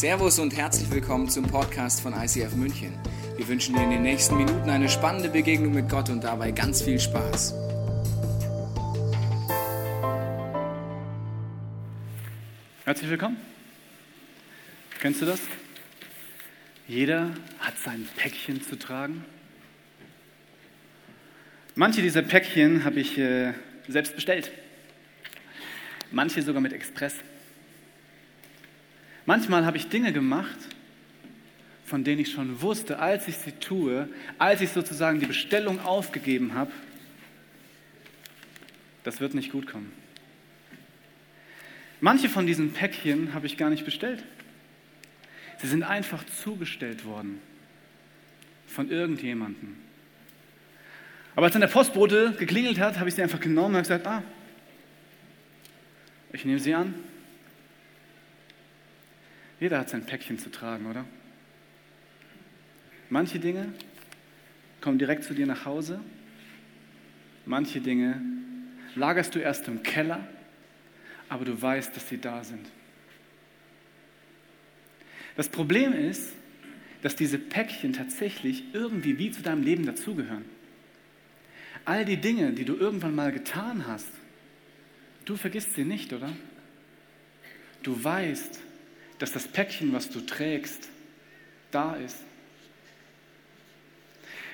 Servus und herzlich willkommen zum Podcast von ICF München. Wir wünschen dir in den nächsten Minuten eine spannende Begegnung mit Gott und dabei ganz viel Spaß. Herzlich willkommen. Kennst du das? Jeder hat sein Päckchen zu tragen. Manche dieser Päckchen habe ich äh, selbst bestellt. Manche sogar mit Express. Manchmal habe ich Dinge gemacht, von denen ich schon wusste, als ich sie tue, als ich sozusagen die Bestellung aufgegeben habe, das wird nicht gut kommen. Manche von diesen Päckchen habe ich gar nicht bestellt. Sie sind einfach zugestellt worden von irgendjemandem. Aber als dann der Postbote geklingelt hat, habe ich sie einfach genommen und gesagt, ah, ich nehme sie an. Jeder hat sein Päckchen zu tragen, oder? Manche Dinge kommen direkt zu dir nach Hause. Manche Dinge lagerst du erst im Keller, aber du weißt, dass sie da sind. Das Problem ist, dass diese Päckchen tatsächlich irgendwie wie zu deinem Leben dazugehören. All die Dinge, die du irgendwann mal getan hast, du vergisst sie nicht, oder? Du weißt, dass das Päckchen, was du trägst, da ist.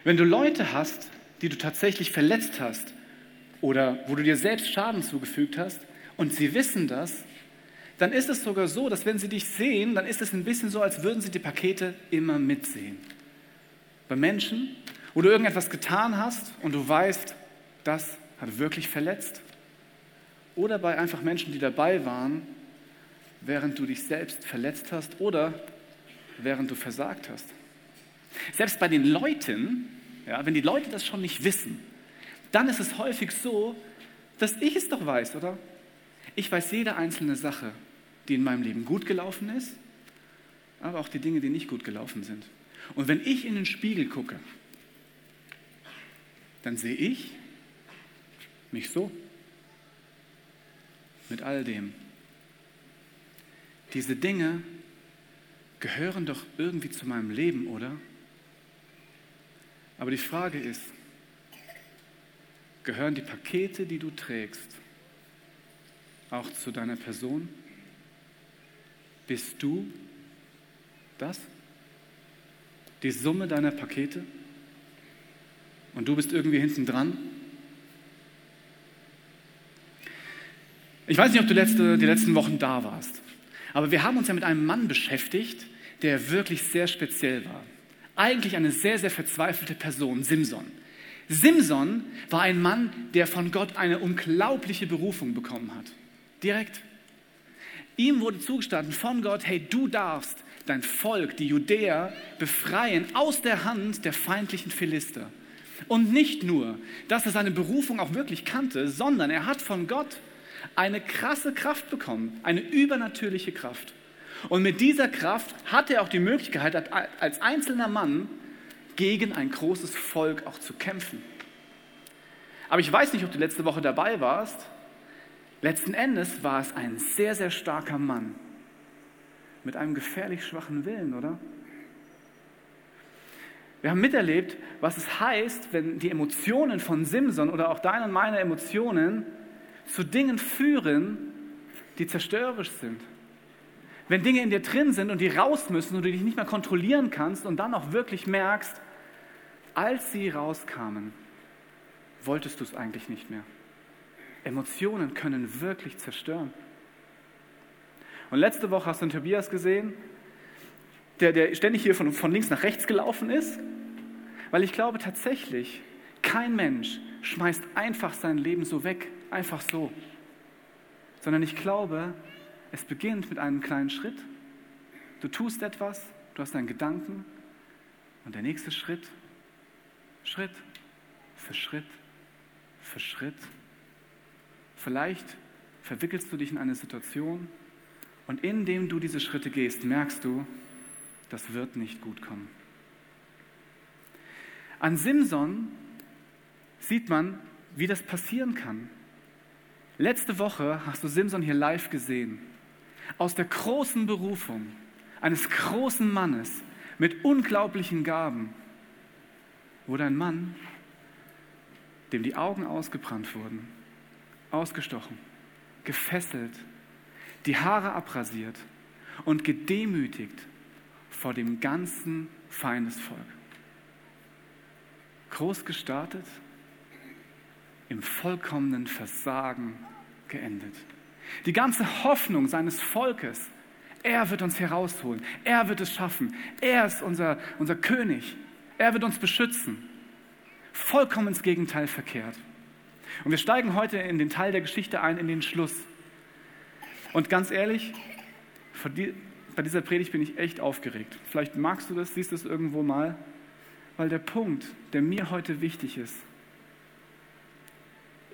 Wenn du Leute hast, die du tatsächlich verletzt hast oder wo du dir selbst Schaden zugefügt hast und sie wissen das, dann ist es sogar so, dass wenn sie dich sehen, dann ist es ein bisschen so, als würden sie die Pakete immer mitsehen. Bei Menschen, wo du irgendetwas getan hast und du weißt, das hat wirklich verletzt. Oder bei einfach Menschen, die dabei waren während du dich selbst verletzt hast oder während du versagt hast. Selbst bei den Leuten, ja, wenn die Leute das schon nicht wissen, dann ist es häufig so, dass ich es doch weiß, oder? Ich weiß jede einzelne Sache, die in meinem Leben gut gelaufen ist, aber auch die Dinge, die nicht gut gelaufen sind. Und wenn ich in den Spiegel gucke, dann sehe ich mich so. Mit all dem, diese Dinge gehören doch irgendwie zu meinem Leben, oder? Aber die Frage ist, gehören die Pakete, die du trägst, auch zu deiner Person? Bist du das? Die Summe deiner Pakete? Und du bist irgendwie hinten dran? Ich weiß nicht, ob du letzte, die letzten Wochen da warst. Aber wir haben uns ja mit einem Mann beschäftigt, der wirklich sehr speziell war. Eigentlich eine sehr, sehr verzweifelte Person, Simson. Simson war ein Mann, der von Gott eine unglaubliche Berufung bekommen hat. Direkt. Ihm wurde zugestanden von Gott, hey, du darfst dein Volk, die Judäer, befreien aus der Hand der feindlichen Philister. Und nicht nur, dass er seine Berufung auch wirklich kannte, sondern er hat von Gott eine krasse Kraft bekommen, eine übernatürliche Kraft. Und mit dieser Kraft hat er auch die Möglichkeit, als einzelner Mann gegen ein großes Volk auch zu kämpfen. Aber ich weiß nicht, ob du letzte Woche dabei warst. Letzten Endes war es ein sehr, sehr starker Mann mit einem gefährlich schwachen Willen, oder? Wir haben miterlebt, was es heißt, wenn die Emotionen von Simson oder auch deine und meine Emotionen zu Dingen führen, die zerstörerisch sind. Wenn Dinge in dir drin sind und die raus müssen und du dich nicht mehr kontrollieren kannst und dann auch wirklich merkst, als sie rauskamen, wolltest du es eigentlich nicht mehr. Emotionen können wirklich zerstören. Und letzte Woche hast du einen Tobias gesehen, der, der ständig hier von, von links nach rechts gelaufen ist, weil ich glaube tatsächlich, kein Mensch schmeißt einfach sein Leben so weg, einfach so, sondern ich glaube, es beginnt mit einem kleinen Schritt. Du tust etwas, du hast einen Gedanken und der nächste Schritt, Schritt für Schritt für Schritt. Vielleicht verwickelst du dich in eine Situation und indem du diese Schritte gehst, merkst du, das wird nicht gut kommen. An Simson sieht man, wie das passieren kann. Letzte Woche hast du Simson hier live gesehen. Aus der großen Berufung eines großen Mannes mit unglaublichen Gaben wurde ein Mann, dem die Augen ausgebrannt wurden, ausgestochen, gefesselt, die Haare abrasiert und gedemütigt vor dem ganzen Feindesvolk. Groß gestartet, im vollkommenen Versagen geendet. Die ganze Hoffnung seines Volkes, er wird uns herausholen, er wird es schaffen, er ist unser, unser König, er wird uns beschützen. Vollkommen ins Gegenteil verkehrt. Und wir steigen heute in den Teil der Geschichte ein, in den Schluss. Und ganz ehrlich, bei dieser Predigt bin ich echt aufgeregt. Vielleicht magst du das, siehst du es irgendwo mal, weil der Punkt, der mir heute wichtig ist,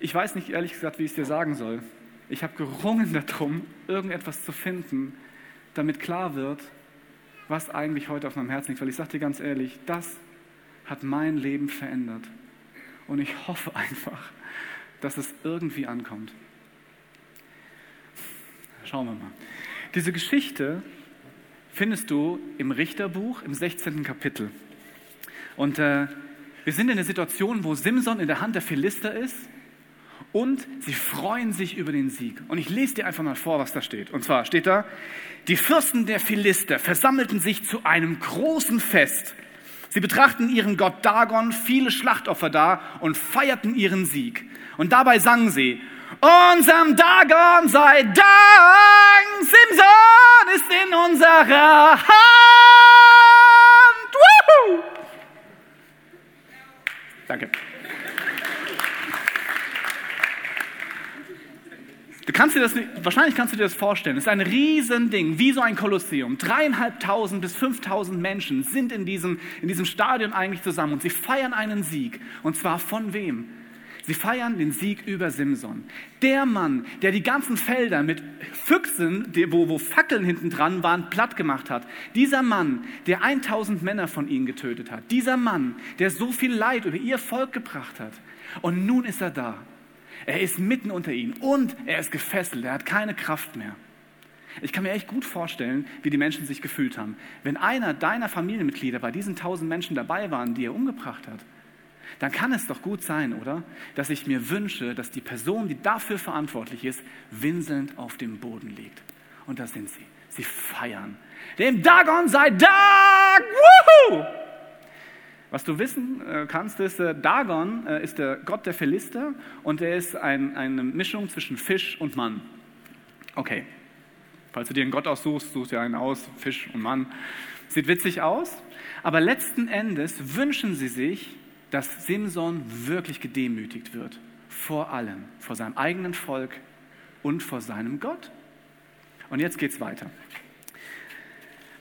ich weiß nicht ehrlich gesagt, wie ich es dir sagen soll. Ich habe gerungen darum, irgendetwas zu finden, damit klar wird, was eigentlich heute auf meinem Herzen liegt. Weil ich sage dir ganz ehrlich, das hat mein Leben verändert. Und ich hoffe einfach, dass es irgendwie ankommt. Schauen wir mal. Diese Geschichte findest du im Richterbuch im 16. Kapitel. Und äh, wir sind in der Situation, wo Simson in der Hand der Philister ist und sie freuen sich über den Sieg. Und ich lese dir einfach mal vor, was da steht. Und zwar steht da, die Fürsten der Philister versammelten sich zu einem großen Fest. Sie betrachten ihren Gott Dagon, viele Schlachtopfer da und feierten ihren Sieg. Und dabei sangen sie, unserem Dagon sei Dank, Simson ist in unserer Hand. Woohoo! Danke. Du kannst dir das, wahrscheinlich kannst du dir das vorstellen. Es ist ein Riesending, wie so ein Kolosseum. Dreieinhalbtausend bis fünftausend Menschen sind in diesem, in diesem Stadion eigentlich zusammen und sie feiern einen Sieg. Und zwar von wem? Sie feiern den Sieg über Simson. Der Mann, der die ganzen Felder mit Füchsen, wo, wo Fackeln hinten dran waren, platt gemacht hat. Dieser Mann, der 1000 Männer von ihnen getötet hat. Dieser Mann, der so viel Leid über ihr Volk gebracht hat. Und nun ist er da er ist mitten unter ihnen und er ist gefesselt, er hat keine Kraft mehr. Ich kann mir echt gut vorstellen, wie die Menschen sich gefühlt haben. Wenn einer deiner Familienmitglieder bei diesen tausend Menschen dabei waren, die er umgebracht hat, dann kann es doch gut sein, oder? Dass ich mir wünsche, dass die Person, die dafür verantwortlich ist, winselnd auf dem Boden liegt. Und da sind sie. Sie feiern. Dem Dagon sei Dank! Woohoo! Was du wissen äh, kannst, ist, äh, Dagon äh, ist der Gott der Philister und er ist ein, eine Mischung zwischen Fisch und Mann. Okay, falls du dir einen Gott aussuchst, suchst dir einen aus, Fisch und Mann. Sieht witzig aus, aber letzten Endes wünschen sie sich, dass Simson wirklich gedemütigt wird. Vor allem, vor seinem eigenen Volk und vor seinem Gott. Und jetzt geht's weiter.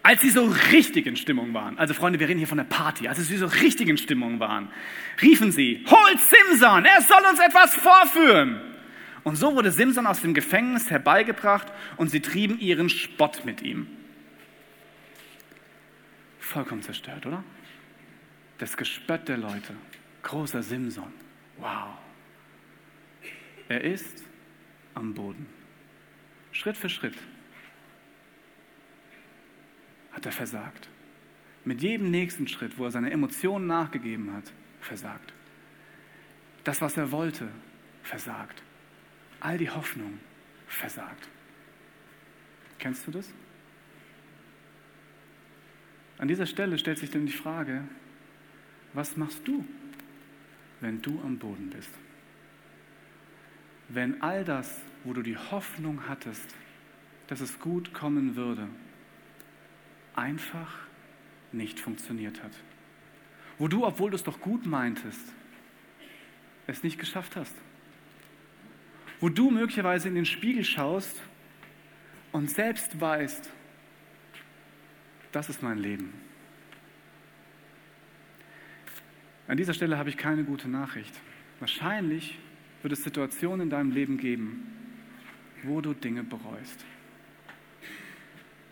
Als sie so richtig in Stimmung waren, also Freunde, wir reden hier von der Party, als sie so richtig in Stimmung waren, riefen sie, holt Simson, er soll uns etwas vorführen. Und so wurde Simson aus dem Gefängnis herbeigebracht und sie trieben ihren Spott mit ihm. Vollkommen zerstört, oder? Das Gespött der Leute. Großer Simson. Wow. Er ist am Boden. Schritt für Schritt hat er versagt. Mit jedem nächsten Schritt, wo er seine Emotionen nachgegeben hat, versagt. Das, was er wollte, versagt. All die Hoffnung, versagt. Kennst du das? An dieser Stelle stellt sich dann die Frage, was machst du, wenn du am Boden bist? Wenn all das, wo du die Hoffnung hattest, dass es gut kommen würde, einfach nicht funktioniert hat. Wo du, obwohl du es doch gut meintest, es nicht geschafft hast. Wo du möglicherweise in den Spiegel schaust und selbst weißt, das ist mein Leben. An dieser Stelle habe ich keine gute Nachricht. Wahrscheinlich wird es Situationen in deinem Leben geben, wo du Dinge bereust.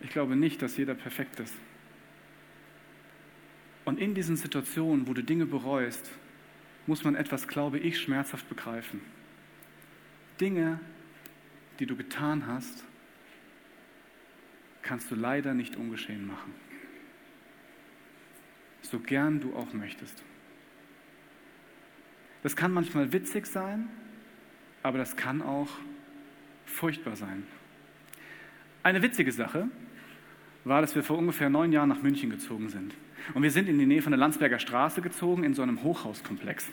Ich glaube nicht, dass jeder perfekt ist. Und in diesen Situationen, wo du Dinge bereust, muss man etwas, glaube ich, schmerzhaft begreifen. Dinge, die du getan hast, kannst du leider nicht ungeschehen machen. So gern du auch möchtest. Das kann manchmal witzig sein, aber das kann auch furchtbar sein. Eine witzige Sache war, dass wir vor ungefähr neun Jahren nach München gezogen sind. Und wir sind in die Nähe von der Landsberger Straße gezogen, in so einem Hochhauskomplex.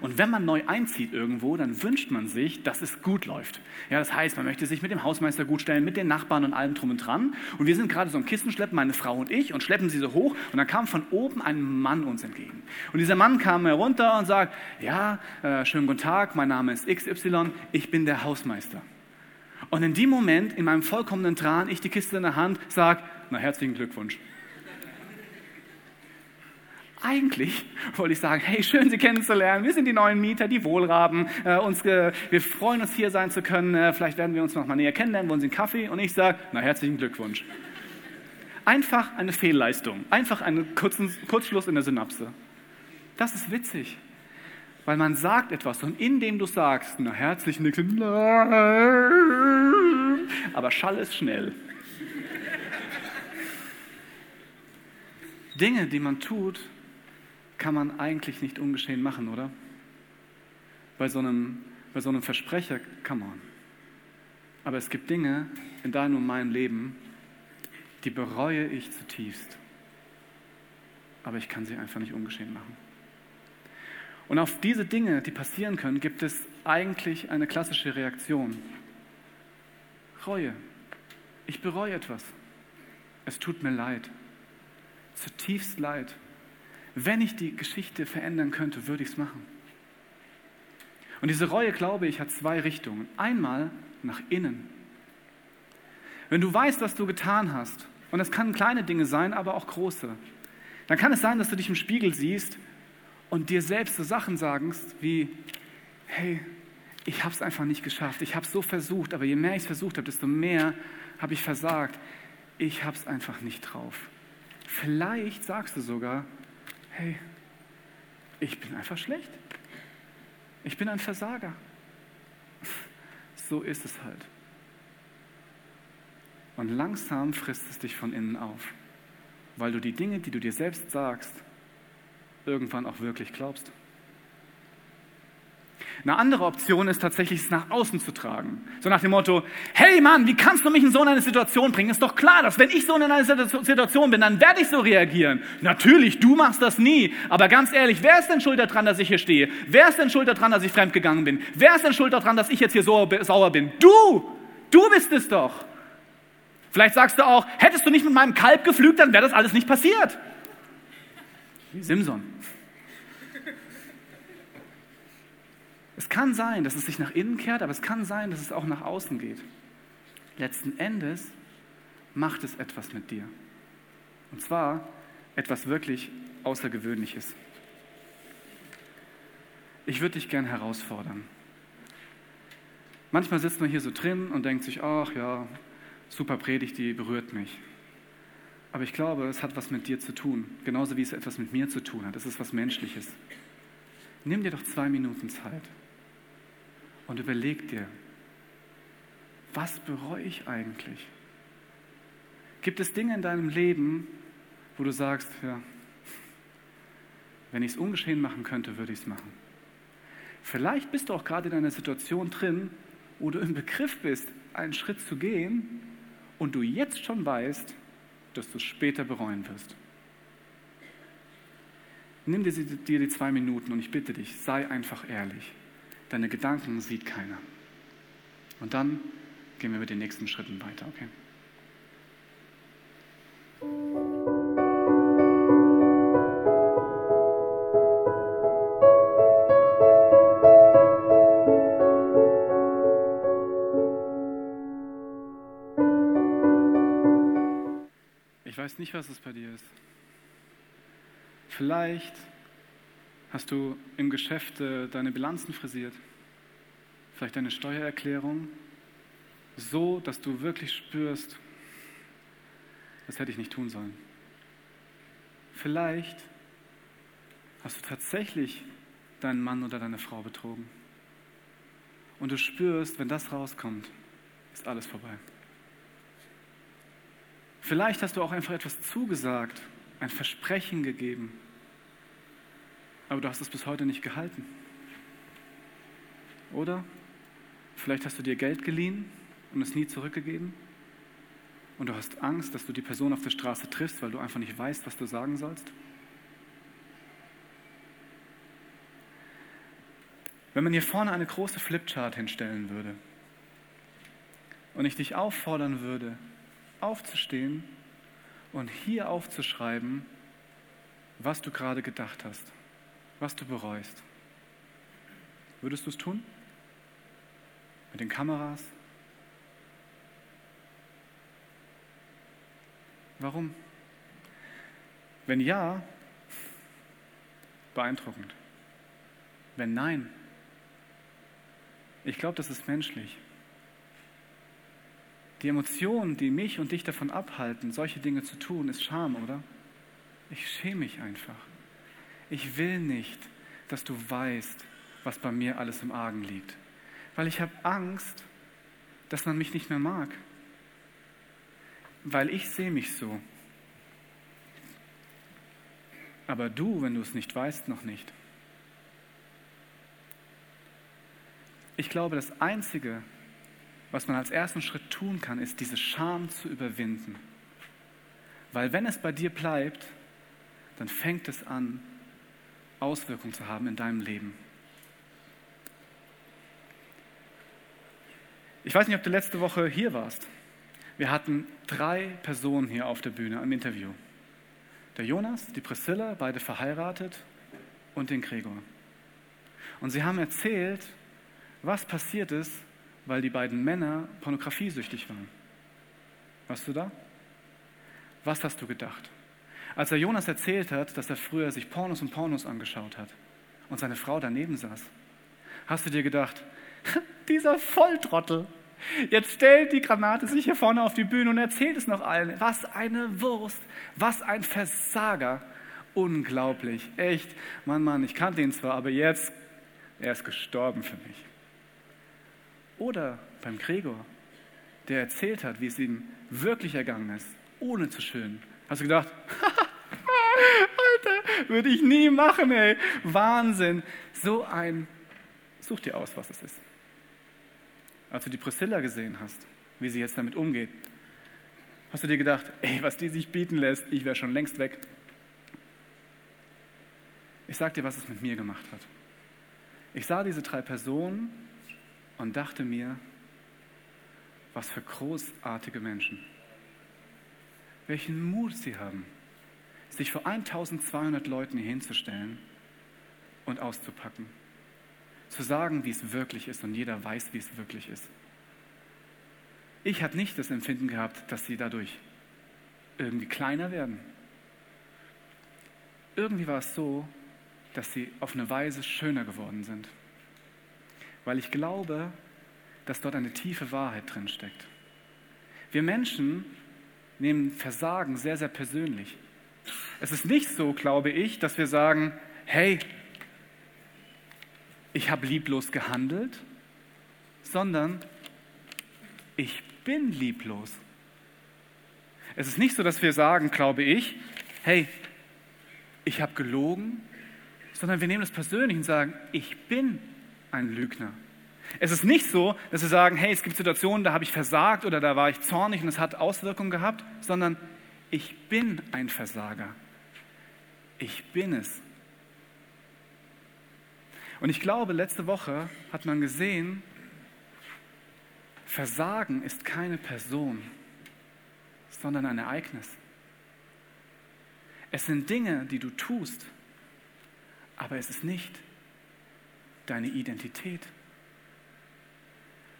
Und wenn man neu einzieht irgendwo, dann wünscht man sich, dass es gut läuft. Ja, das heißt, man möchte sich mit dem Hausmeister gut stellen, mit den Nachbarn und allem drum und dran. Und wir sind gerade so ein Kissenschleppen, meine Frau und ich, und schleppen sie so hoch. Und dann kam von oben ein Mann uns entgegen. Und dieser Mann kam herunter und sagt, ja, äh, schönen guten Tag, mein Name ist XY, ich bin der Hausmeister. Und in dem Moment, in meinem vollkommenen Tran, ich die Kiste in der Hand, sage, na herzlichen Glückwunsch. Eigentlich wollte ich sagen, hey, schön Sie kennenzulernen. Wir sind die neuen Mieter, die Wohlraben. Äh, uns, äh, wir freuen uns hier sein zu können. Äh, vielleicht werden wir uns noch mal näher kennenlernen. Wollen Sie einen Kaffee? Und ich sage, na herzlichen Glückwunsch. Einfach eine Fehlleistung. Einfach einen kurzen Kurzschluss in der Synapse. Das ist witzig. Weil man sagt etwas und indem du sagst, na herzlichen Glückwunsch, aber Schall ist schnell. Dinge, die man tut, kann man eigentlich nicht ungeschehen machen, oder? Bei so einem, bei so einem Versprecher kann man. Aber es gibt Dinge in deinem und meinem Leben, die bereue ich zutiefst. Aber ich kann sie einfach nicht ungeschehen machen. Und auf diese Dinge, die passieren können, gibt es eigentlich eine klassische Reaktion. Reue. Ich bereue etwas. Es tut mir leid. Zutiefst leid. Wenn ich die Geschichte verändern könnte, würde ich es machen. Und diese Reue, glaube ich, hat zwei Richtungen. Einmal nach innen. Wenn du weißt, was du getan hast, und das können kleine Dinge sein, aber auch große, dann kann es sein, dass du dich im Spiegel siehst und dir selbst so Sachen sagst wie, hey, ich habe es einfach nicht geschafft, ich habe es so versucht, aber je mehr ich es versucht habe, desto mehr habe ich versagt. Ich habe es einfach nicht drauf. Vielleicht sagst du sogar, hey, ich bin einfach schlecht. Ich bin ein Versager. So ist es halt. Und langsam frisst es dich von innen auf, weil du die Dinge, die du dir selbst sagst, irgendwann auch wirklich glaubst. Eine andere Option ist tatsächlich, es nach außen zu tragen. So nach dem Motto, hey Mann, wie kannst du mich in so eine Situation bringen? Ist doch klar, dass wenn ich so in einer Situation bin, dann werde ich so reagieren. Natürlich, du machst das nie. Aber ganz ehrlich, wer ist denn schuld daran, dass ich hier stehe? Wer ist denn schuld daran, dass ich fremdgegangen bin? Wer ist denn schuld daran, dass ich jetzt hier so sauer bin? Du! Du bist es doch! Vielleicht sagst du auch, hättest du nicht mit meinem Kalb geflügt, dann wäre das alles nicht passiert. Simson. Es kann sein, dass es sich nach innen kehrt, aber es kann sein, dass es auch nach außen geht. Letzten Endes macht es etwas mit dir. Und zwar etwas wirklich Außergewöhnliches. Ich würde dich gern herausfordern. Manchmal sitzt man hier so drin und denkt sich, ach ja, super Predigt, die berührt mich. Aber ich glaube, es hat was mit dir zu tun, genauso wie es etwas mit mir zu tun hat. Es ist was Menschliches. Nimm dir doch zwei Minuten Zeit und überleg dir, was bereue ich eigentlich? Gibt es Dinge in deinem Leben, wo du sagst, ja, wenn ich es ungeschehen machen könnte, würde ich es machen. Vielleicht bist du auch gerade in einer Situation drin, wo du im Begriff bist, einen Schritt zu gehen und du jetzt schon weißt, dass du es später bereuen wirst. Nimm dir die zwei Minuten und ich bitte dich, sei einfach ehrlich. Deine Gedanken sieht keiner. Und dann gehen wir mit den nächsten Schritten weiter, okay? Ich weiß nicht, was es bei dir ist. Vielleicht Hast du im Geschäft äh, deine Bilanzen frisiert? Vielleicht deine Steuererklärung? So, dass du wirklich spürst, das hätte ich nicht tun sollen. Vielleicht hast du tatsächlich deinen Mann oder deine Frau betrogen. Und du spürst, wenn das rauskommt, ist alles vorbei. Vielleicht hast du auch einfach etwas zugesagt, ein Versprechen gegeben, aber du hast es bis heute nicht gehalten. Oder? Vielleicht hast du dir Geld geliehen und es nie zurückgegeben. Und du hast Angst, dass du die Person auf der Straße triffst, weil du einfach nicht weißt, was du sagen sollst. Wenn man hier vorne eine große Flipchart hinstellen würde und ich dich auffordern würde, aufzustehen und hier aufzuschreiben, was du gerade gedacht hast, was du bereust, würdest du es tun? Mit den Kameras? Warum? Wenn ja, beeindruckend. Wenn nein, ich glaube, das ist menschlich. Die Emotionen, die mich und dich davon abhalten, solche Dinge zu tun, ist Scham, oder? Ich schäme mich einfach. Ich will nicht, dass du weißt, was bei mir alles im Argen liegt. Weil ich habe Angst, dass man mich nicht mehr mag. Weil ich sehe mich so. Aber du, wenn du es nicht weißt, noch nicht. Ich glaube, das Einzige, was man als ersten Schritt tun kann, ist, diese Scham zu überwinden. Weil wenn es bei dir bleibt, dann fängt es an, Auswirkungen zu haben in deinem Leben. Ich weiß nicht, ob du letzte Woche hier warst. Wir hatten drei Personen hier auf der Bühne im Interview. Der Jonas, die Priscilla, beide verheiratet und den Gregor. Und sie haben erzählt, was passiert ist, weil die beiden Männer pornografiesüchtig waren. Warst du da? Was hast du gedacht? Als er Jonas erzählt hat, dass er früher sich Pornos und Pornos angeschaut hat und seine Frau daneben saß, hast du dir gedacht, dieser Volltrottel, jetzt stellt die Granate sich hier vorne auf die Bühne und erzählt es noch allen. Was eine Wurst, was ein Versager. Unglaublich, echt. Mann, Mann, ich kannte ihn zwar, aber jetzt, er ist gestorben für mich. Oder beim Gregor, der erzählt hat, wie es ihm wirklich ergangen ist, ohne zu schönen. Hast du gedacht, Alter, würde ich nie machen, ey. Wahnsinn. So ein, such dir aus, was es ist. Als du die Priscilla gesehen hast, wie sie jetzt damit umgeht, hast du dir gedacht, ey, was die sich bieten lässt, ich wäre schon längst weg. Ich sag dir, was es mit mir gemacht hat. Ich sah diese drei Personen und dachte mir, was für großartige Menschen. Welchen Mut sie haben, sich vor 1200 Leuten hinzustellen und auszupacken. Zu sagen, wie es wirklich ist und jeder weiß, wie es wirklich ist. Ich habe nicht das Empfinden gehabt, dass sie dadurch irgendwie kleiner werden. Irgendwie war es so, dass sie auf eine Weise schöner geworden sind weil ich glaube, dass dort eine tiefe Wahrheit drin steckt. Wir Menschen nehmen Versagen sehr, sehr persönlich. Es ist nicht so, glaube ich, dass wir sagen, hey, ich habe lieblos gehandelt, sondern ich bin lieblos. Es ist nicht so, dass wir sagen, glaube ich, hey, ich habe gelogen, sondern wir nehmen es persönlich und sagen, ich bin ein Lügner. Es ist nicht so, dass wir sagen, hey, es gibt Situationen, da habe ich versagt oder da war ich zornig und es hat Auswirkungen gehabt, sondern ich bin ein Versager. Ich bin es. Und ich glaube, letzte Woche hat man gesehen, Versagen ist keine Person, sondern ein Ereignis. Es sind Dinge, die du tust, aber es ist nicht deine Identität.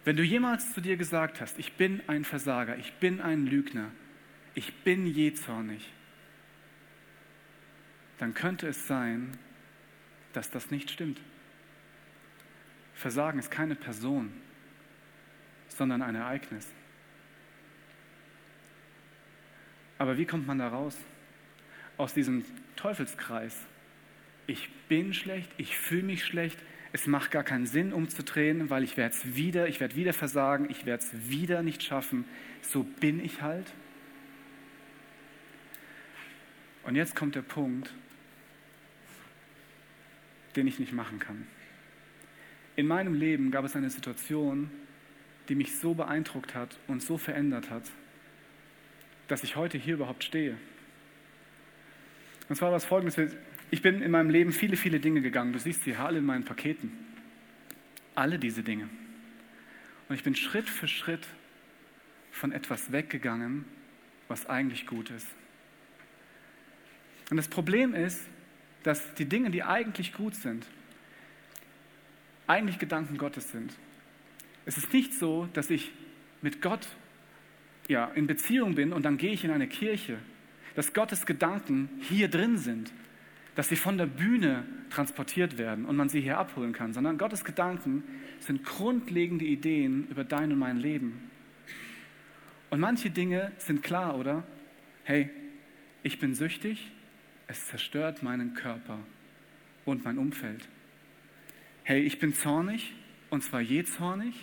Wenn du jemals zu dir gesagt hast, ich bin ein Versager, ich bin ein Lügner, ich bin jähzornig, dann könnte es sein, dass das nicht stimmt. Versagen ist keine Person, sondern ein Ereignis. Aber wie kommt man da raus? Aus diesem Teufelskreis. Ich bin schlecht, ich fühle mich schlecht, es macht gar keinen Sinn umzudrehen, weil ich werde es wieder, ich werde wieder versagen, ich werde es wieder nicht schaffen. So bin ich halt. Und jetzt kommt der Punkt, den ich nicht machen kann. In meinem Leben gab es eine Situation, die mich so beeindruckt hat und so verändert hat, dass ich heute hier überhaupt stehe. Und zwar war es folgendes, ich bin in meinem Leben viele, viele Dinge gegangen. Du siehst sie alle in meinen Paketen. Alle diese Dinge. Und ich bin Schritt für Schritt von etwas weggegangen, was eigentlich gut ist. Und das Problem ist, dass die Dinge, die eigentlich gut sind, eigentlich Gedanken Gottes sind. Es ist nicht so, dass ich mit Gott ja, in Beziehung bin und dann gehe ich in eine Kirche, dass Gottes Gedanken hier drin sind, dass sie von der Bühne transportiert werden und man sie hier abholen kann, sondern Gottes Gedanken sind grundlegende Ideen über dein und mein Leben. Und manche Dinge sind klar, oder? Hey, ich bin süchtig, es zerstört meinen Körper und mein Umfeld. Hey, ich bin zornig, und zwar je zornig,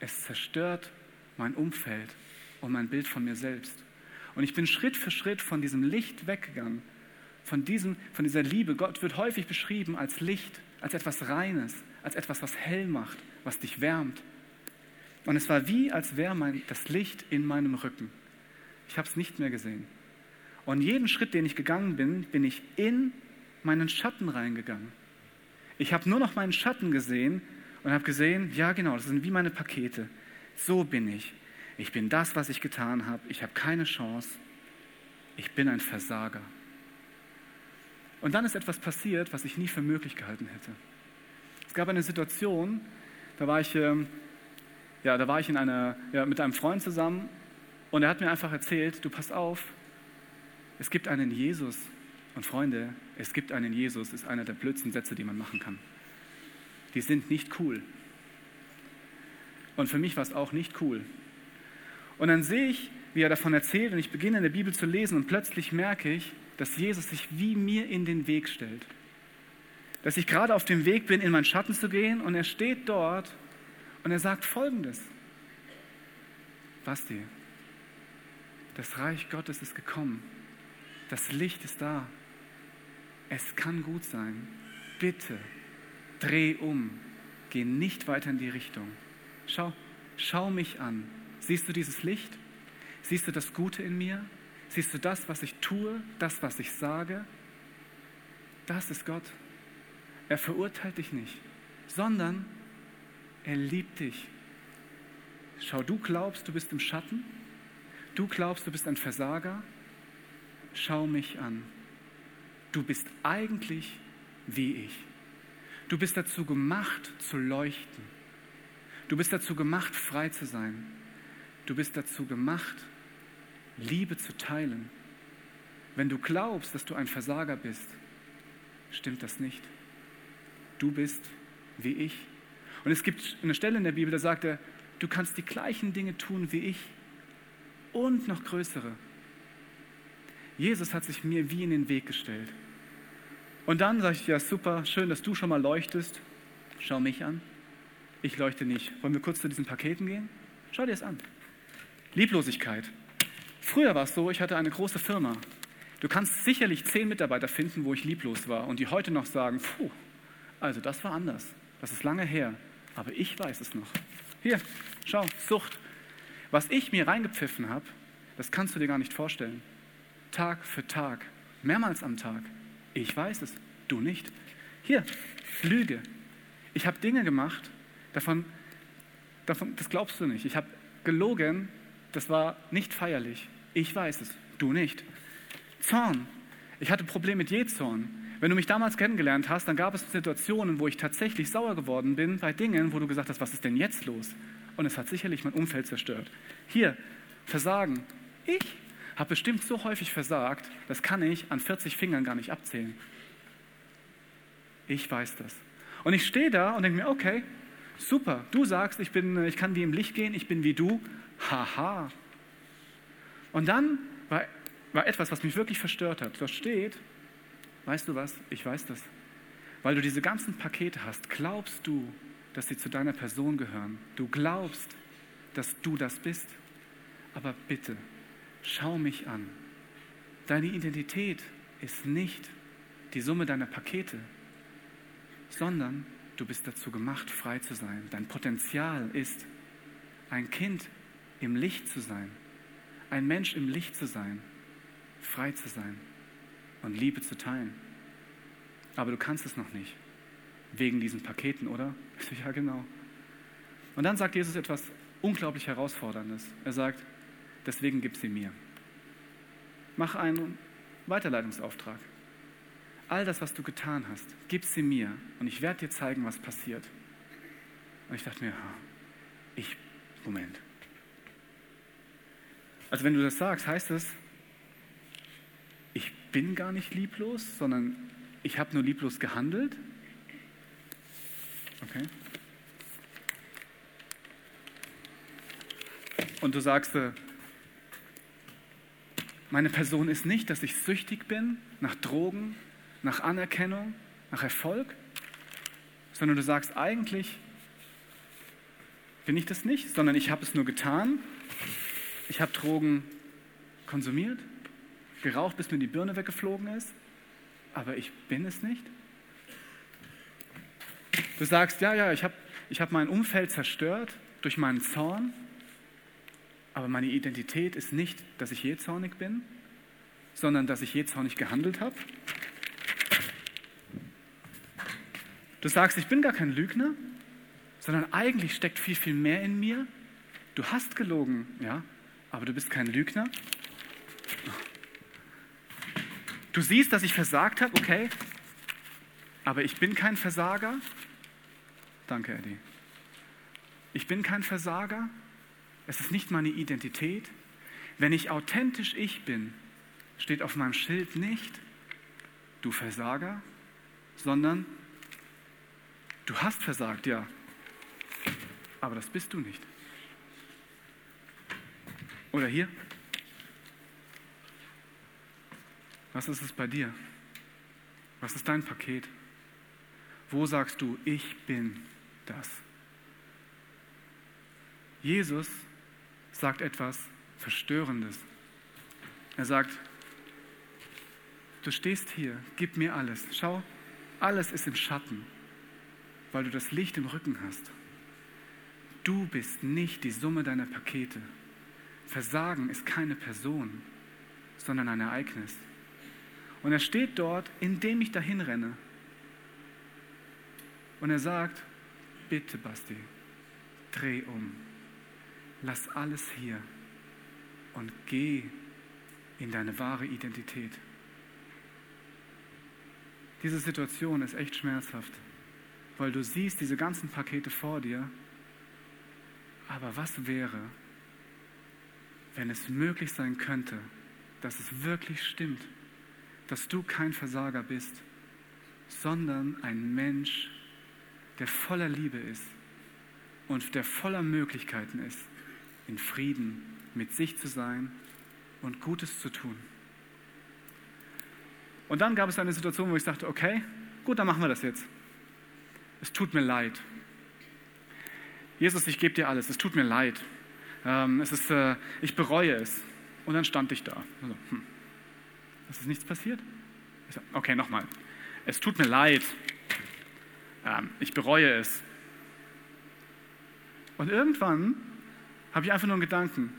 es zerstört mein Umfeld und mein Bild von mir selbst. Und ich bin Schritt für Schritt von diesem Licht weggegangen, von, diesem, von dieser Liebe. Gott wird häufig beschrieben als Licht, als etwas Reines, als etwas, was hell macht, was dich wärmt. Und es war wie, als wäre das Licht in meinem Rücken. Ich habe es nicht mehr gesehen. Und jeden Schritt, den ich gegangen bin, bin ich in meinen Schatten reingegangen. Ich habe nur noch meinen Schatten gesehen und habe gesehen, ja genau, das sind wie meine Pakete. So bin ich. Ich bin das, was ich getan habe. Ich habe keine Chance. Ich bin ein Versager. Und dann ist etwas passiert, was ich nie für möglich gehalten hätte. Es gab eine Situation, da war ich, ähm, ja, da war ich in einer, ja, mit einem Freund zusammen und er hat mir einfach erzählt, du pass auf, es gibt einen Jesus. Und Freunde, es gibt einen Jesus, ist einer der blödsten Sätze, die man machen kann. Die sind nicht cool. Und für mich war es auch nicht cool. Und dann sehe ich, wie er davon erzählt und ich beginne in der Bibel zu lesen und plötzlich merke ich, dass Jesus sich wie mir in den Weg stellt. Dass ich gerade auf dem Weg bin, in meinen Schatten zu gehen und er steht dort und er sagt folgendes. Basti, das Reich Gottes ist gekommen. Das Licht ist da. Es kann gut sein. Bitte dreh um. Geh nicht weiter in die Richtung. Schau, schau mich an. Siehst du dieses Licht? Siehst du das Gute in mir? Siehst du das, was ich tue, das, was ich sage? Das ist Gott. Er verurteilt dich nicht, sondern er liebt dich. Schau, du glaubst, du bist im Schatten. Du glaubst, du bist ein Versager. Schau mich an. Du bist eigentlich wie ich. Du bist dazu gemacht zu leuchten. Du bist dazu gemacht, frei zu sein. Du bist dazu gemacht, Liebe zu teilen. Wenn du glaubst, dass du ein Versager bist, stimmt das nicht. Du bist wie ich. Und es gibt eine Stelle in der Bibel, da sagt er, du kannst die gleichen Dinge tun wie ich und noch größere. Jesus hat sich mir wie in den Weg gestellt. Und dann sage ich, ja super, schön, dass du schon mal leuchtest. Schau mich an. Ich leuchte nicht. Wollen wir kurz zu diesen Paketen gehen? Schau dir es an. Lieblosigkeit. Früher war es so, ich hatte eine große Firma. Du kannst sicherlich zehn Mitarbeiter finden, wo ich lieblos war und die heute noch sagen, puh, also das war anders. Das ist lange her, aber ich weiß es noch. Hier, schau, Sucht. Was ich mir reingepfiffen habe, das kannst du dir gar nicht vorstellen. Tag für Tag, mehrmals am Tag. Ich weiß es, du nicht. Hier, Lüge. Ich habe Dinge gemacht, davon, davon, das glaubst du nicht. Ich habe gelogen, das war nicht feierlich. Ich weiß es, du nicht. Zorn. Ich hatte Probleme mit Jezorn. Wenn du mich damals kennengelernt hast, dann gab es Situationen, wo ich tatsächlich sauer geworden bin bei Dingen, wo du gesagt hast, was ist denn jetzt los? Und es hat sicherlich mein Umfeld zerstört. Hier, Versagen. Ich habe bestimmt so häufig versagt, das kann ich an 40 Fingern gar nicht abzählen. Ich weiß das. Und ich stehe da und denke mir, okay, super, du sagst, ich, bin, ich kann wie im Licht gehen, ich bin wie du. Haha. Und dann war, war etwas, was mich wirklich verstört hat. Dort steht, weißt du was, ich weiß das. Weil du diese ganzen Pakete hast, glaubst du, dass sie zu deiner Person gehören. Du glaubst, dass du das bist. Aber bitte, schau mich an. Deine Identität ist nicht die Summe deiner Pakete, sondern du bist dazu gemacht, frei zu sein. Dein Potenzial ist, ein Kind im Licht zu sein, ein Mensch im Licht zu sein, frei zu sein und Liebe zu teilen. Aber du kannst es noch nicht, wegen diesen Paketen, oder? Ja, genau. Und dann sagt Jesus etwas unglaublich Herausforderndes. Er sagt, deswegen gib sie mir. Mach einen Weiterleitungsauftrag. All das, was du getan hast, gib sie mir und ich werde dir zeigen, was passiert. Und ich dachte mir, ich, Moment. Also wenn du das sagst, heißt es, ich bin gar nicht lieblos, sondern ich habe nur lieblos gehandelt. Okay. Und du sagst, äh, meine Person ist nicht, dass ich süchtig bin nach Drogen, nach Anerkennung, nach Erfolg, sondern du sagst eigentlich, bin ich das nicht, sondern ich habe es nur getan. Ich habe Drogen konsumiert, geraucht, bis mir die Birne weggeflogen ist, aber ich bin es nicht. Du sagst, ja, ja, ich habe ich hab mein Umfeld zerstört durch meinen Zorn, aber meine Identität ist nicht, dass ich jähzornig bin, sondern dass ich jähzornig gehandelt habe. Du sagst, ich bin gar kein Lügner, sondern eigentlich steckt viel, viel mehr in mir. Du hast gelogen, ja, aber du bist kein Lügner. Du siehst, dass ich versagt habe, okay, aber ich bin kein Versager. Danke, Eddie. Ich bin kein Versager, es ist nicht meine Identität. Wenn ich authentisch ich bin, steht auf meinem Schild nicht, du Versager, sondern du hast versagt, ja. Aber das bist du nicht. Oder hier? Was ist es bei dir? Was ist dein Paket? Wo sagst du, ich bin das? Jesus sagt etwas Verstörendes. Er sagt, du stehst hier, gib mir alles. Schau, alles ist im Schatten, weil du das Licht im Rücken hast. Du bist nicht die Summe deiner Pakete. Versagen ist keine Person, sondern ein Ereignis. Und er steht dort, indem ich dahin renne. Und er sagt, bitte Basti, dreh um lass alles hier und geh in deine wahre Identität. Diese Situation ist echt schmerzhaft, weil du siehst diese ganzen Pakete vor dir. Aber was wäre, wenn es möglich sein könnte, dass es wirklich stimmt, dass du kein Versager bist, sondern ein Mensch, der voller Liebe ist und der voller Möglichkeiten ist, in Frieden mit sich zu sein und Gutes zu tun. Und dann gab es eine Situation, wo ich sagte, okay, gut, dann machen wir das jetzt. Es tut mir leid. Jesus, ich gebe dir alles, es tut mir leid. Ähm, es ist, äh, ich bereue es. Und dann stand ich da. Also, hm, es ist nichts passiert? Sag, okay, nochmal. Es tut mir leid. Ähm, ich bereue es. Und irgendwann habe ich einfach nur einen Gedanken.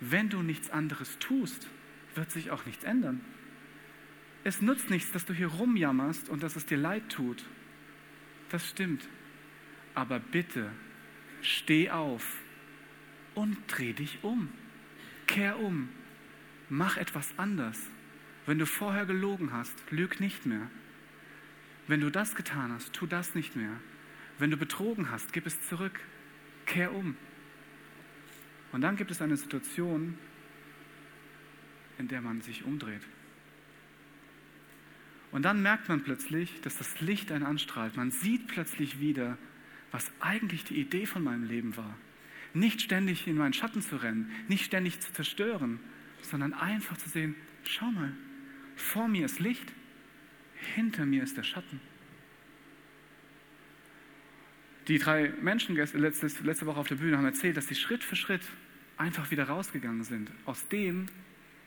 Wenn du nichts anderes tust, wird sich auch nichts ändern. Es nutzt nichts, dass du hier rumjammerst und dass es dir leid tut. Das stimmt. Aber bitte, steh auf und dreh dich um. Kehr um. Mach etwas anders. Wenn du vorher gelogen hast, lüg nicht mehr. Wenn du das getan hast, tu das nicht mehr. Wenn du betrogen hast, gib es zurück. Kehr um. Und dann gibt es eine Situation, in der man sich umdreht. Und dann merkt man plötzlich, dass das Licht einen anstrahlt. Man sieht plötzlich wieder, was eigentlich die Idee von meinem Leben war. Nicht ständig in meinen Schatten zu rennen, nicht ständig zu zerstören, sondern einfach zu sehen, schau mal, vor mir ist Licht, hinter mir ist der Schatten. Die drei Menschen letzte, Woche auf der Bühne haben erzählt, dass sie Schritt für Schritt einfach wieder rausgegangen sind aus dem,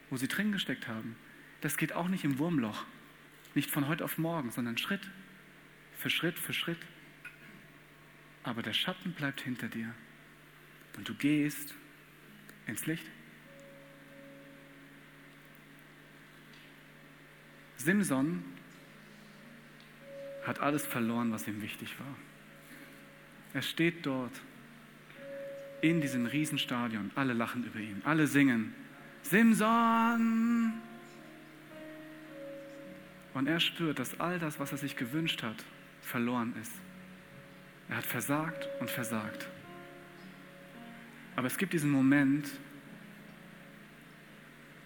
wo sie drin gesteckt haben. das geht auch nicht im Wurmloch. Nicht von heute auf morgen, sondern Schritt für Schritt für Schritt. Aber der Schatten bleibt hinter dir. Und du gehst ins Licht. Simson hat alles verloren, was ihm wichtig war. Er steht dort in diesem Riesenstadion. Alle lachen über ihn. Alle singen. Simson! Und er spürt, dass all das, was er sich gewünscht hat, verloren ist. Er hat versagt und versagt. Aber es gibt diesen Moment,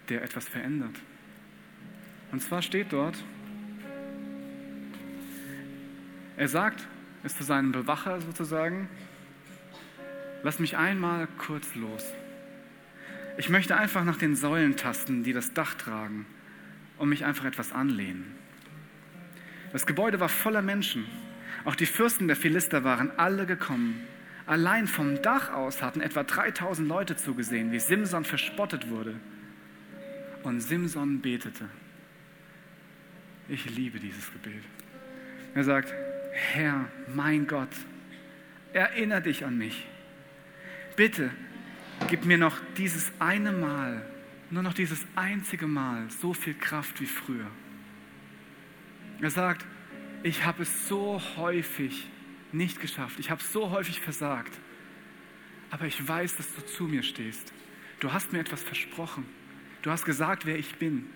der etwas verändert. Und zwar steht dort, er sagt es zu seinem Bewacher sozusagen, lass mich einmal kurz los. Ich möchte einfach nach den Säulen tasten, die das Dach tragen und mich einfach etwas anlehnen. Das Gebäude war voller Menschen. Auch die Fürsten der Philister waren alle gekommen. Allein vom Dach aus hatten etwa 3000 Leute zugesehen, wie Simson verspottet wurde. Und Simson betete. Ich liebe dieses Gebet. Er sagt, Herr, mein Gott, erinnere dich an mich. Bitte, gib mir noch dieses eine Mal, nur noch dieses einzige Mal so viel Kraft wie früher. Er sagt, ich habe es so häufig nicht geschafft, ich habe so häufig versagt, aber ich weiß, dass du zu mir stehst. Du hast mir etwas versprochen. Du hast gesagt, wer ich bin.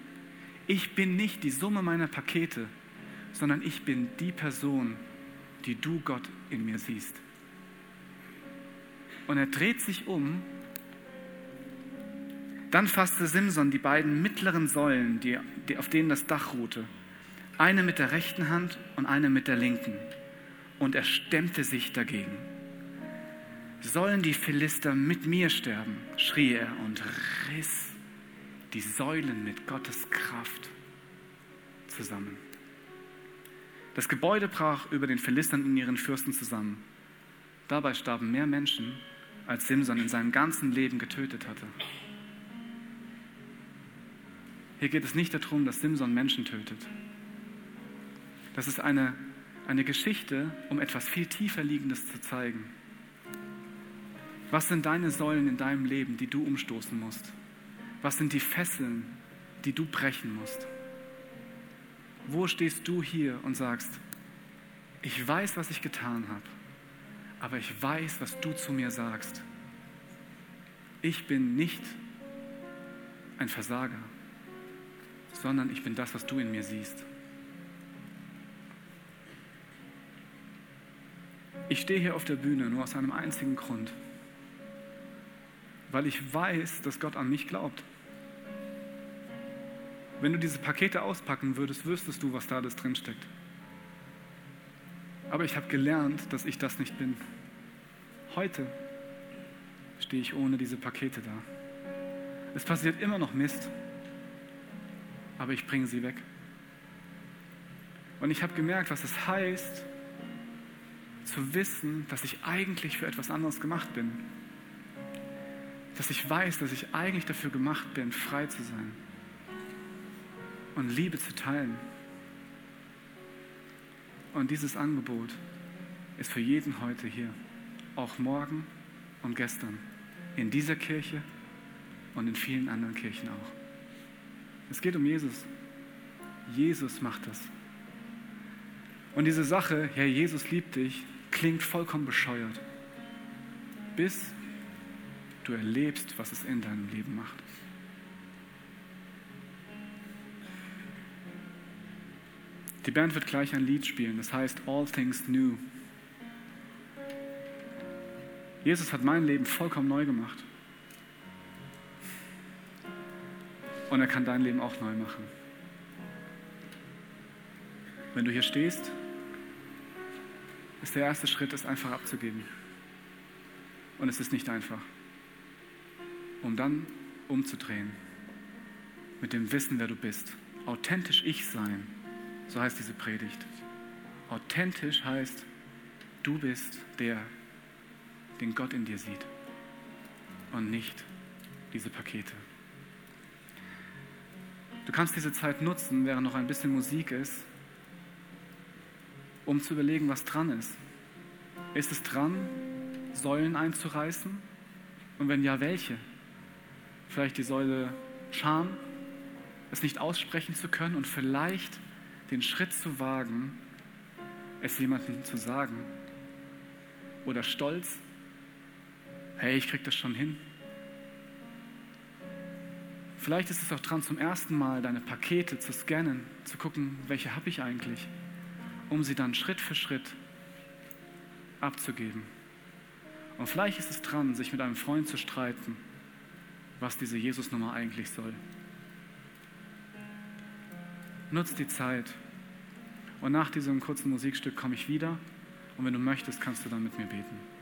Ich bin nicht die Summe meiner Pakete, sondern ich bin die Person, die du Gott in mir siehst. Und er dreht sich um. Dann fasste Simson die beiden mittleren Säulen, die, die, auf denen das Dach ruhte, eine mit der rechten Hand und eine mit der linken, und er stemmte sich dagegen. Sollen die Philister mit mir sterben? schrie er und riss die Säulen mit Gottes Kraft zusammen. Das Gebäude brach über den Philistern und ihren Fürsten zusammen. Dabei starben mehr Menschen, als Simson in seinem ganzen Leben getötet hatte. Hier geht es nicht darum, dass Simson Menschen tötet. Das ist eine, eine Geschichte, um etwas viel tiefer liegendes zu zeigen. Was sind deine Säulen in deinem Leben, die du umstoßen musst? Was sind die Fesseln, die du brechen musst? Wo stehst du hier und sagst, ich weiß, was ich getan habe, aber ich weiß, was du zu mir sagst. Ich bin nicht ein Versager, sondern ich bin das, was du in mir siehst. Ich stehe hier auf der Bühne nur aus einem einzigen Grund, weil ich weiß, dass Gott an mich glaubt. Wenn du diese Pakete auspacken würdest, wüsstest du, was da alles drinsteckt. Aber ich habe gelernt, dass ich das nicht bin. Heute stehe ich ohne diese Pakete da. Es passiert immer noch Mist, aber ich bringe sie weg. Und ich habe gemerkt, was es heißt, zu wissen, dass ich eigentlich für etwas anderes gemacht bin. Dass ich weiß, dass ich eigentlich dafür gemacht bin, frei zu sein und Liebe zu teilen. Und dieses Angebot ist für jeden heute hier, auch morgen und gestern, in dieser Kirche und in vielen anderen Kirchen auch. Es geht um Jesus. Jesus macht das. Und diese Sache, Herr Jesus liebt dich, klingt vollkommen bescheuert, bis du erlebst, was es in deinem Leben macht. Die Band wird gleich ein Lied spielen, das heißt All Things New. Jesus hat mein Leben vollkommen neu gemacht. Und er kann dein Leben auch neu machen. Wenn du hier stehst, ist der erste Schritt, es einfach abzugeben. Und es ist nicht einfach. Um dann umzudrehen. Mit dem Wissen, wer du bist. Authentisch ich sein so heißt diese Predigt. Authentisch heißt, du bist der, den Gott in dir sieht und nicht diese Pakete. Du kannst diese Zeit nutzen, während noch ein bisschen Musik ist, um zu überlegen, was dran ist. Ist es dran, Säulen einzureißen? Und wenn ja, welche? Vielleicht die Säule Scham, es nicht aussprechen zu können und vielleicht den Schritt zu wagen, es jemandem zu sagen. Oder Stolz, hey, ich krieg das schon hin. Vielleicht ist es auch dran, zum ersten Mal deine Pakete zu scannen, zu gucken, welche habe ich eigentlich, um sie dann Schritt für Schritt abzugeben. Und vielleicht ist es dran, sich mit einem Freund zu streiten, was diese Jesus-Nummer eigentlich soll. Nutz die Zeit. Und nach diesem kurzen Musikstück komme ich wieder. Und wenn du möchtest, kannst du dann mit mir beten.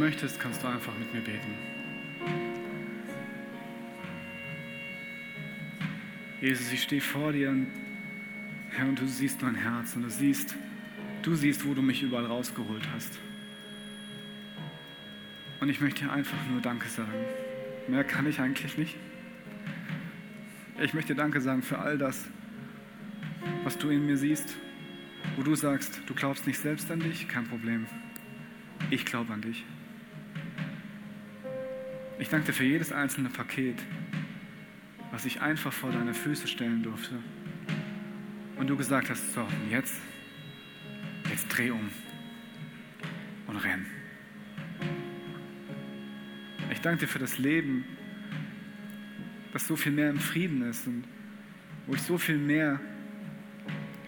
Möchtest, kannst du einfach mit mir beten. Jesus, ich stehe vor dir, Herr, und du siehst mein Herz und du siehst, du siehst, wo du mich überall rausgeholt hast. Und ich möchte dir einfach nur Danke sagen. Mehr kann ich eigentlich nicht. Ich möchte Danke sagen für all das, was du in mir siehst, wo du sagst, du glaubst nicht selbst an dich, kein Problem. Ich glaube an dich. Ich danke dir für jedes einzelne Paket, was ich einfach vor deine Füße stellen durfte. Und du gesagt hast, so, jetzt, jetzt dreh um und renn. Ich danke dir für das Leben, das so viel mehr im Frieden ist und wo ich so viel mehr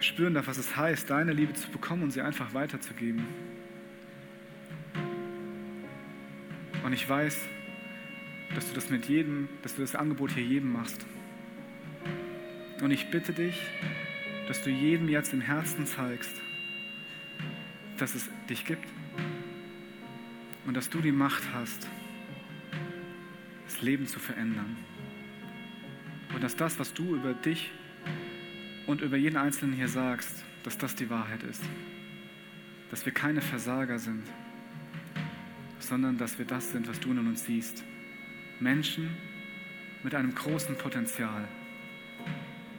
spüren darf, was es heißt, deine Liebe zu bekommen und sie einfach weiterzugeben. Und ich weiß, dass du das mit jedem, dass du das Angebot hier jedem machst. Und ich bitte dich, dass du jedem jetzt im Herzen zeigst, dass es dich gibt und dass du die Macht hast, das Leben zu verändern. Und dass das, was du über dich und über jeden Einzelnen hier sagst, dass das die Wahrheit ist. Dass wir keine Versager sind, sondern dass wir das sind, was du in uns siehst. Menschen mit einem großen Potenzial.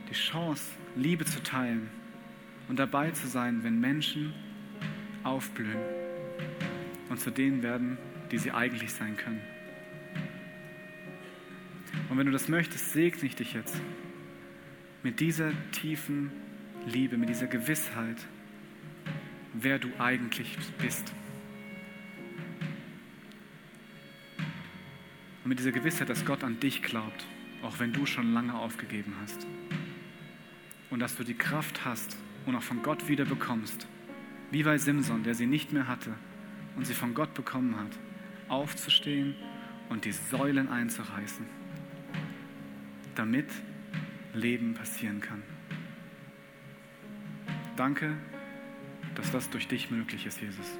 Die Chance, Liebe zu teilen und dabei zu sein, wenn Menschen aufblühen und zu denen werden, die sie eigentlich sein können. Und wenn du das möchtest, segne ich dich jetzt mit dieser tiefen Liebe, mit dieser Gewissheit, wer du eigentlich bist. Mit dieser Gewissheit, dass Gott an dich glaubt, auch wenn du schon lange aufgegeben hast. Und dass du die Kraft hast und auch von Gott wieder bekommst, wie bei Simson, der sie nicht mehr hatte und sie von Gott bekommen hat, aufzustehen und die Säulen einzureißen, damit Leben passieren kann. Danke, dass das durch dich möglich ist, Jesus.